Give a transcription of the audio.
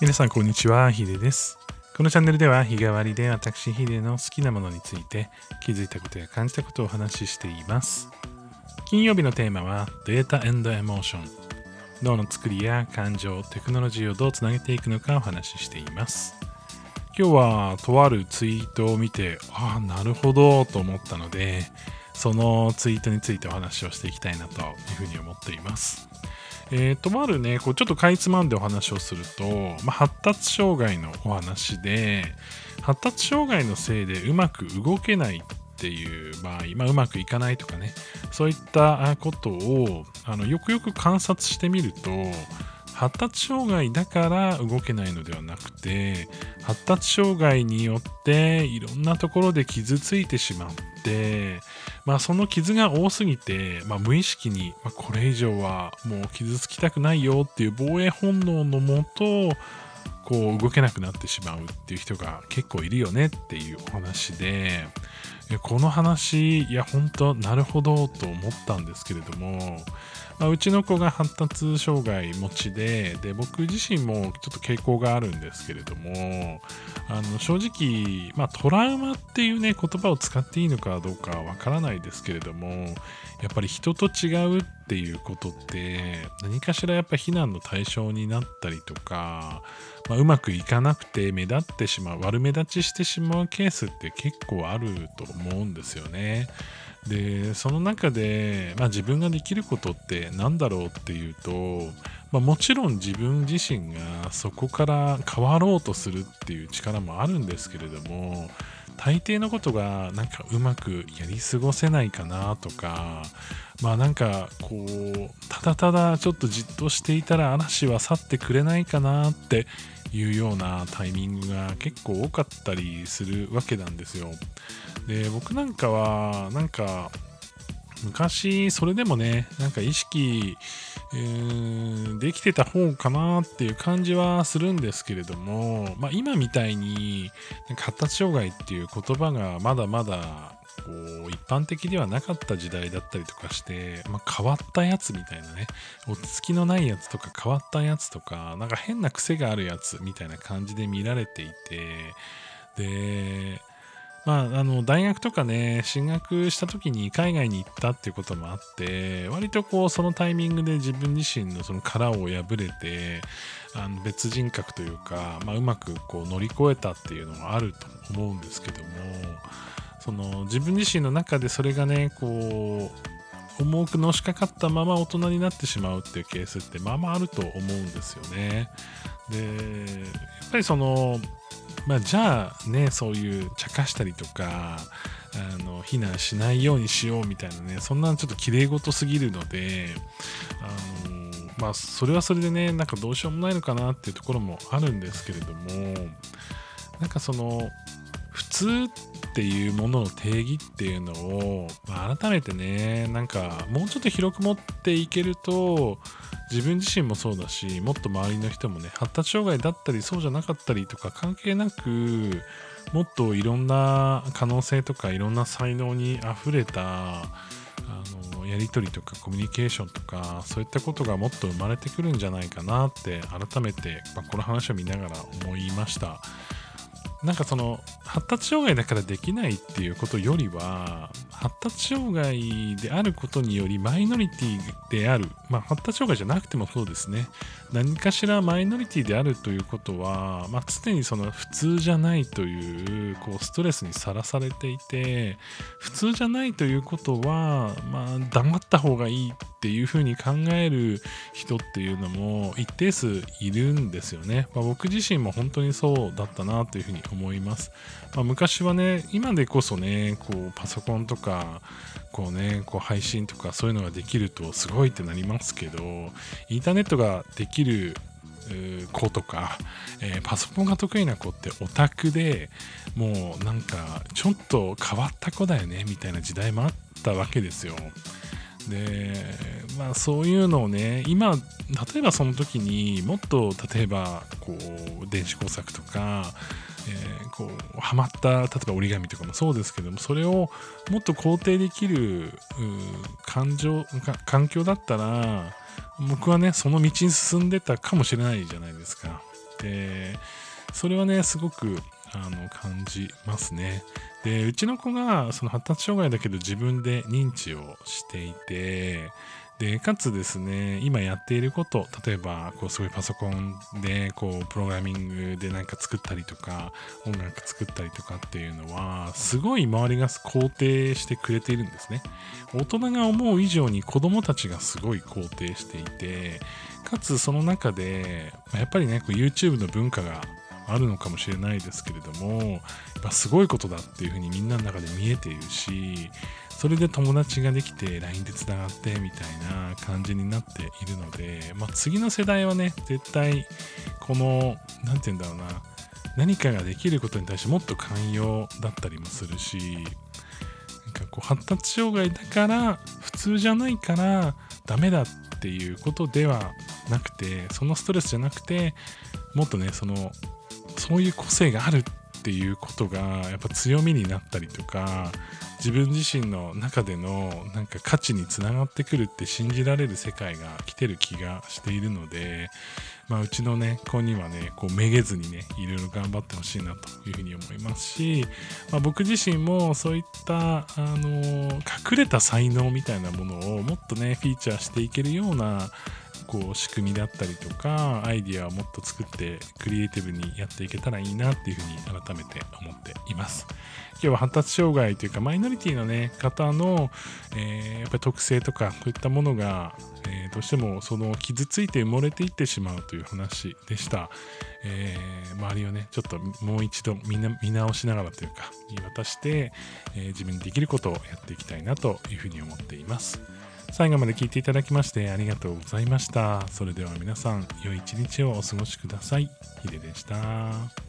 皆さんこんにちは、ヒデです。このチャンネルでは日替わりで私ヒデの好きなものについて気づいたことや感じたことをお話ししています。金曜日のテーマはデータエモーション。脳の作りや感情、テクノロジーをどうつなげていくのかお話ししています。今日はとあるツイートを見て、ああ、なるほどと思ったので、そのツイートについてお話をしていきたいなというふうに思っています。えー、とまるね、こうちょっとかいつまんでお話をすると、まあ、発達障害のお話で、発達障害のせいでうまく動けないっていう場合、まあ、うまくいかないとかね、そういったことをあのよくよく観察してみると、発達障害だから動けないのではなくて、発達障害によっていろんなところで傷ついてしまって、まあ、その傷が多すぎて、まあ、無意識に、まあ、これ以上はもう傷つきたくないよっていう防衛本能のもとこう動けなくなってしまうっていう人が結構いるよねっていうお話でこの話いや本当なるほどと思ったんですけれども、まあ、うちの子が発達障害持ちでで僕自身もちょっと傾向があるんですけれどもあの正直、まあ、トラウマっていうね言葉を使っていいのかどうかわからないですけれどもやっぱり人と違うっていうことって何かしらやっぱ非難の対象になったりとか、まあ、うまくいかなくて目立ってしまう悪目立ちしてしまうケースって結構あると思うんですよね。でその中で、まあ、自分ができることって何だろうっていうと、まあ、もちろん自分自身がそこから変わろうとするっていう力もあるんですけれども大抵のことがなんかうまくやり過ごせないかなとかまあなんかこうただただちょっとじっとしていたら嵐は去ってくれないかなっていうようなタイミングが結構多かったりするわけなんですよ。で僕なんかはなんか昔それでもねなんか意識、えー、できてた方かなっていう感じはするんですけれども、まあ、今みたいに発達障害っていう言葉がまだまだこう一般的ではなかった時代だったりとかして、まあ、変わったやつみたいなね落ち着きのないやつとか変わったやつとかなんか変な癖があるやつみたいな感じで見られていてでまあ、あの大学とかね進学した時に海外に行ったっていうこともあって割とこうそのタイミングで自分自身のその殻を破れてあの別人格というか、まあ、うまくこう乗り越えたっていうのがあると思うんですけどもその自分自身の中でそれがねこう重くのしかかったまま大人になってしまうっていうケースってまあまああると思うんですよね。でやっぱりそのまあ、じゃあねそういう茶化したりとかあの非難しないようにしようみたいなねそんなちょっと綺麗事すぎるのであのまあそれはそれでねなんかどうしようもないのかなっていうところもあるんですけれどもなんかその普通っていうものの定義っていうのを、まあ、改めてねなんかもうちょっと広く持っていけると自分自身もそうだしもっと周りの人もね発達障害だったりそうじゃなかったりとか関係なくもっといろんな可能性とかいろんな才能にあふれたあのやり取りとかコミュニケーションとかそういったことがもっと生まれてくるんじゃないかなって改めて、まあ、この話を見ながら思いました。なんかその発達障害だからできないっていうことよりは発達障害であることによりマイノリティである、まあ、発達障害じゃなくてもそうですね。何かしらマイノリティであるということは、まあ、常にその普通じゃないというこうストレスにさらされていて普通じゃないということは、まあ、黙った方がいいっていうふうに考える人っていうのも一定数いるんですよね、まあ、僕自身も本当にそうだったなというふうに思います、まあ、昔はね今でこそねこうパソコンとかこうねこう配信とかそういうのができるとすごいってなりますけどインターネットができる子とか、えー、パソコンが得意な子ってオタクでもうなんかちょっと変わった子だよねみたいな時代もあったわけですよ。でまあそういうのをね今例えばその時にもっと例えばこう電子工作とか、えー、こうハマった例えば折り紙とかもそうですけどもそれをもっと肯定できる感情環境だったら僕はねその道に進んでたかもしれないじゃないですか。でそれはねすごくあの感じますね。でうちの子がその発達障害だけど自分で認知をしていてでかつですね今やっていること例えばこうすごいパソコンでこうプログラミングでなんか作ったりとか音楽作ったりとかっていうのはすごい周りが肯定してくれているんですね。大人が思う以上に子供たちがすごい肯定していてかつその中でやっぱりねこう YouTube の文化があるのかもしれないですけれどもやっぱすごいことだっていうふうにみんなの中で見えているしそれで友達ができて LINE でつながってみたいな感じになっているので、まあ、次の世代はね絶対この何て言うんだろうな何かができることに対してもっと寛容だったりもするしなんかこう発達障害だから普通じゃないからダメだっていうことではなくてそのストレスじゃなくてもっとねそのそういう個性があるっていうことがやっぱ強みになったりとか自分自身の中でのなんか価値につながってくるって信じられる世界が来てる気がしているので、まあ、うちのね子にはねこうめげずにねいろいろ頑張ってほしいなというふうに思いますし、まあ、僕自身もそういったあの隠れた才能みたいなものをもっとねフィーチャーしていけるようなこう仕組みだったりとかアイディアをもっと作ってクリエイティブにやっていけたらいいなっていうふうに改めて思っています。今日は発達障害というかマイノリティのね方の、えー、やっぱり特性とかこういったものが、え、どうしてもその傷ついて埋もれていってしまうという話でした、えー、周りをねちょっともう一度見見直しながらというか見渡して、え自分にできることをやっていきたいなというふうに思っています最後まで聞いていただきましてありがとうございました。それでは皆さん、良い一日をお過ごしください。ヒデでした。